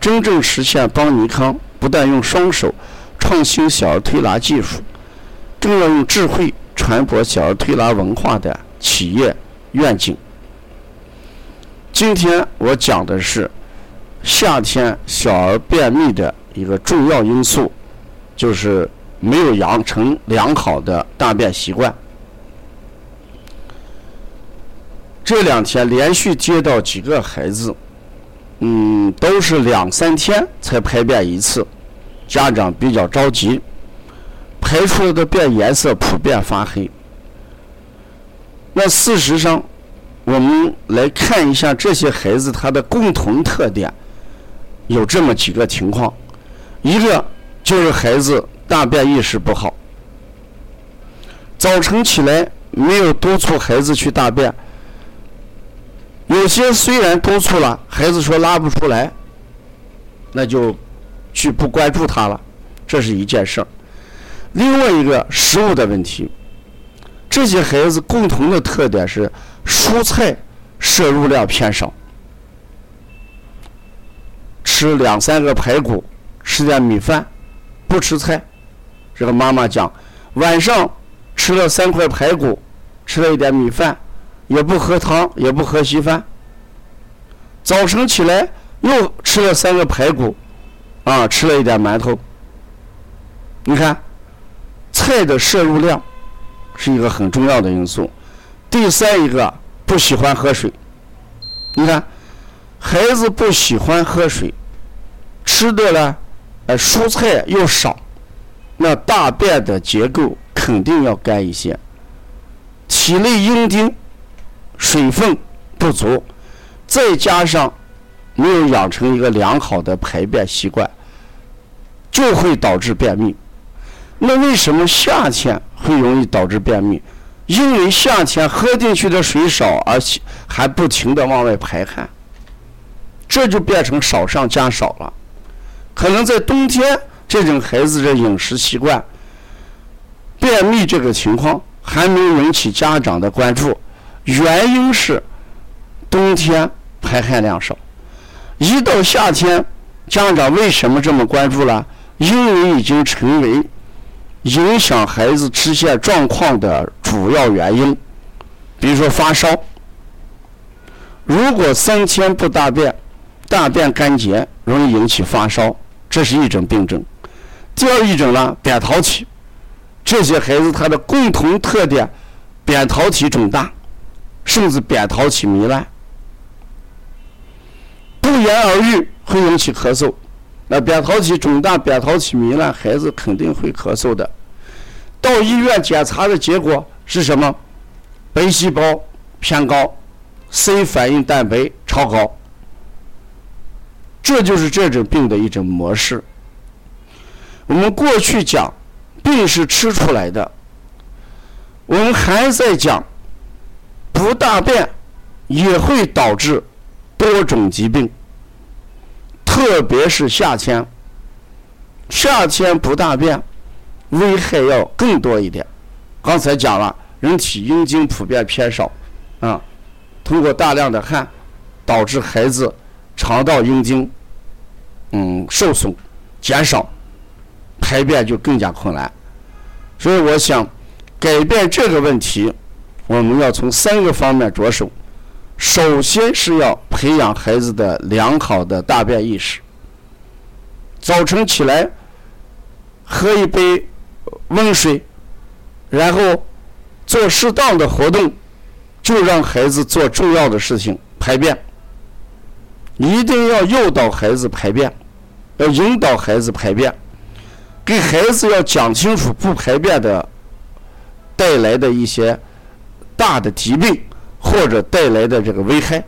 真正实现邦尼康不但用双手创新小儿推拿技术，更要用智慧传播小儿推拿文化的企业愿景。今天我讲的是夏天小儿便秘的一个重要因素，就是没有养成良好的大便习惯。这两天连续接到几个孩子，嗯，都是两三天才排便一次，家长比较着急，排出来的便颜色普遍发黑。那事实上，我们来看一下这些孩子他的共同特点，有这么几个情况：一个就是孩子大便意识不好，早晨起来没有督促孩子去大便，有些虽然督促了，孩子说拉不出来，那就去不关注他了，这是一件事儿。另外一个食物的问题，这些孩子共同的特点是。蔬菜摄入量偏少，吃两三个排骨，吃点米饭，不吃菜。这个妈妈讲，晚上吃了三块排骨，吃了一点米饭，也不喝汤，也不喝稀饭。早晨起来又吃了三个排骨，啊，吃了一点馒头。你看，菜的摄入量是一个很重要的因素。第三一个不喜欢喝水，你看，孩子不喜欢喝水，吃的呢，呃，蔬菜又少，那大便的结构肯定要干一些，体内阴丁水分不足，再加上没有养成一个良好的排便习惯，就会导致便秘。那为什么夏天会容易导致便秘？因为夏天喝进去的水少，而且还不停的往外排汗，这就变成少上加少了。可能在冬天，这种孩子的饮食习惯、便秘这个情况还没引起家长的关注，原因是冬天排汗量少。一到夏天，家长为什么这么关注了？因为已经成为。影响孩子出现状况的主要原因，比如说发烧。如果三天不大便，大便干结，容易引起发烧，这是一种病症。第二一种呢，扁桃体，这些孩子他的共同特点，扁桃体肿大，甚至扁桃体糜烂，不言而喻，会引起咳嗽。那扁桃体肿大、扁桃体糜烂，孩子肯定会咳嗽的。到医院检查的结果是什么？白细胞偏高，C 反应蛋白超高。这就是这种病的一种模式。我们过去讲，病是吃出来的，我们还在讲，不大便也会导致多种疾病。特别是夏天，夏天不大便，危害要更多一点。刚才讲了，人体阴茎普遍偏少，啊，通过大量的汗，导致孩子肠道阴茎，嗯，受损、减少，排便就更加困难。所以我想，改变这个问题，我们要从三个方面着手。首先是要培养孩子的良好的大便意识，早晨起来喝一杯温水，然后做适当的活动，就让孩子做重要的事情排便。一定要诱导孩子排便，要引导孩子排便，给孩子要讲清楚不排便的带来的一些大的疾病或者带来的这个危害。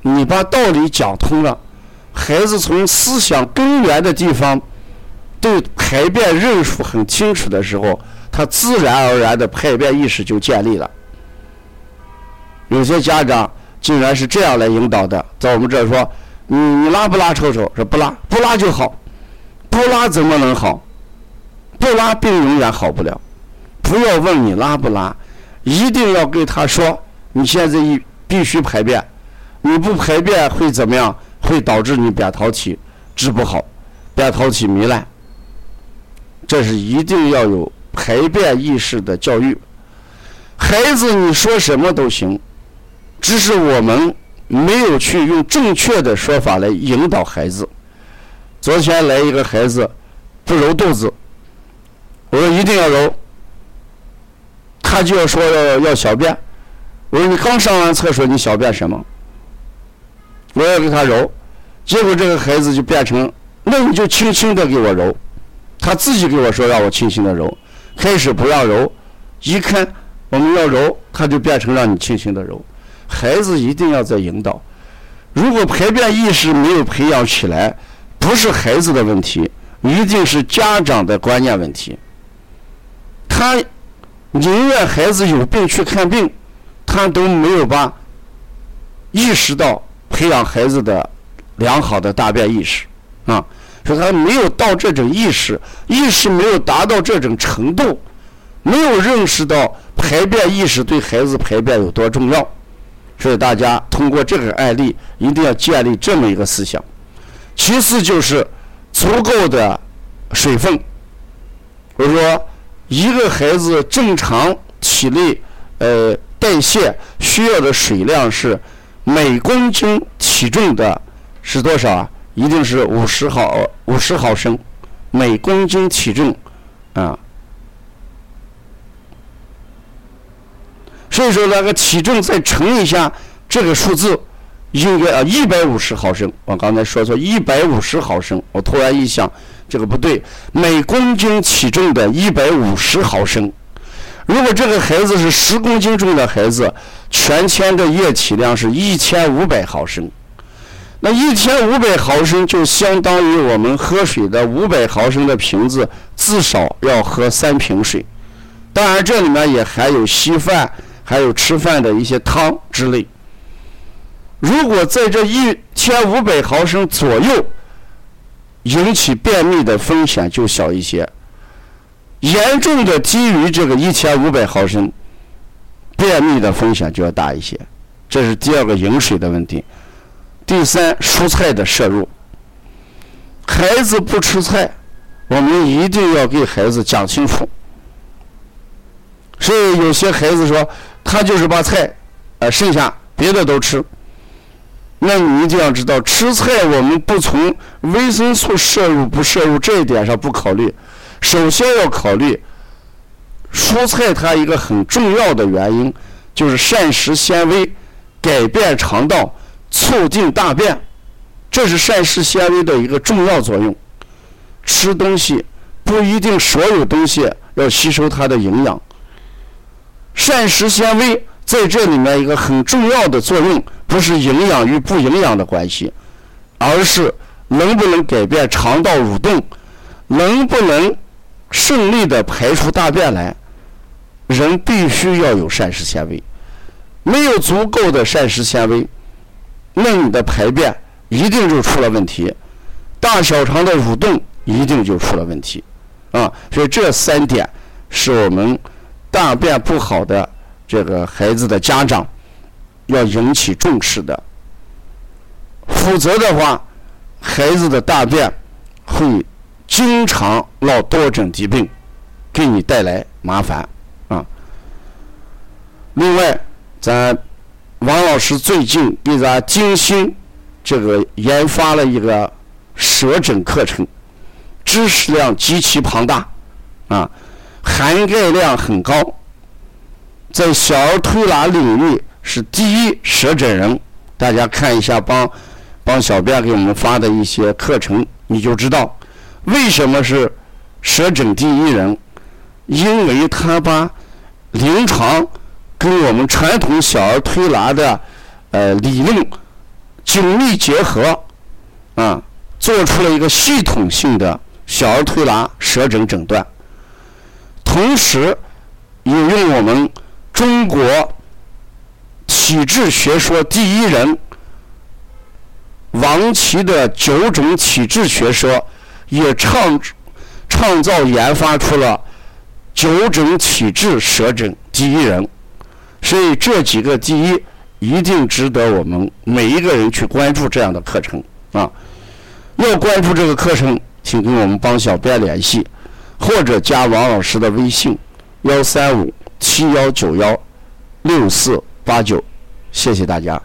你把道理讲通了，孩子从思想根源的地方对排便认识很清楚的时候，他自然而然的排便意识就建立了。有些家长竟然是这样来引导的，在我们这儿说：“你你拉不拉臭臭？说不拉，不拉就好，不拉怎么能好？不拉病永远好不了。不要问你拉不拉，一定要跟他说，你现在一必须排便。”你不排便会怎么样？会导致你扁桃体治不好，扁桃体糜烂。这是一定要有排便意识的教育。孩子，你说什么都行，只是我们没有去用正确的说法来引导孩子。昨天来一个孩子，不揉肚子，我说一定要揉，他就要说要要小便。我说你刚上完厕所，你小便什么？我要给他揉，结果这个孩子就变成，那你就轻轻的给我揉，他自己给我说让我轻轻的揉，开始不让揉，一看我们要揉，他就变成让你轻轻的揉。孩子一定要在引导，如果排便意识没有培养起来，不是孩子的问题，一定是家长的观念问题。他宁愿孩子有病去看病，他都没有把意识到。培养孩子的良好的大便意识，啊，说他没有到这种意识，意识没有达到这种程度，没有认识到排便意识对孩子排便有多重要，所以大家通过这个案例一定要建立这么一个思想。其次就是足够的水分，我说一个孩子正常体内呃代谢需要的水量是。每公斤体重的是多少啊？一定是五十毫五十毫升，每公斤体重啊。所以说那个体重再乘一下这个数字，应该啊一百五十毫升。我刚才说错，一百五十毫升。我突然一想，这个不对，每公斤体重的一百五十毫升。如果这个孩子是十公斤重的孩子，全天的液体量是一千五百毫升，那一千五百毫升就相当于我们喝水的五百毫升的瓶子，至少要喝三瓶水。当然，这里面也含有稀饭，还有吃饭的一些汤之类。如果在这一千五百毫升左右，引起便秘的风险就小一些。严重的低于这个一千五百毫升，便秘的风险就要大一些。这是第二个饮水的问题。第三，蔬菜的摄入。孩子不吃菜，我们一定要给孩子讲清楚。所以有些孩子说，他就是把菜，呃，剩下别的都吃。那你一定要知道，吃菜我们不从维生素摄入不摄入这一点上不考虑。首先要考虑蔬菜，它一个很重要的原因就是膳食纤维改变肠道，促进大便，这是膳食纤维的一个重要作用。吃东西不一定所有东西要吸收它的营养，膳食纤维在这里面一个很重要的作用，不是营养与不营养的关系，而是能不能改变肠道蠕动，能不能。顺利的排出大便来，人必须要有膳食纤维。没有足够的膳食纤维，那你的排便一定就出了问题，大小肠的蠕动一定就出了问题，啊，所以这三点是我们大便不好的这个孩子的家长要引起重视的，否则的话，孩子的大便会。经常闹多种疾病，给你带来麻烦啊。另外，咱王老师最近给咱精心这个研发了一个舌诊课程，知识量极其庞大，啊，涵盖量很高，在小儿推拿领域是第一舌诊人。大家看一下，帮帮小编给我们发的一些课程，你就知道为什么是舌诊第一人，因为他把临床跟我们传统小儿推拿的呃理论紧密结合，啊，做出了一个系统性的小儿推拿舌诊诊断，同时也用我们中国。体质学说第一人王琦的九种体质学说，也创创造研发出了九种体质舌诊第一人，所以这几个第一一定值得我们每一个人去关注这样的课程啊！要关注这个课程，请跟我们帮小编联系，或者加王老师的微信：幺三五七幺九幺六四八九。谢谢大家。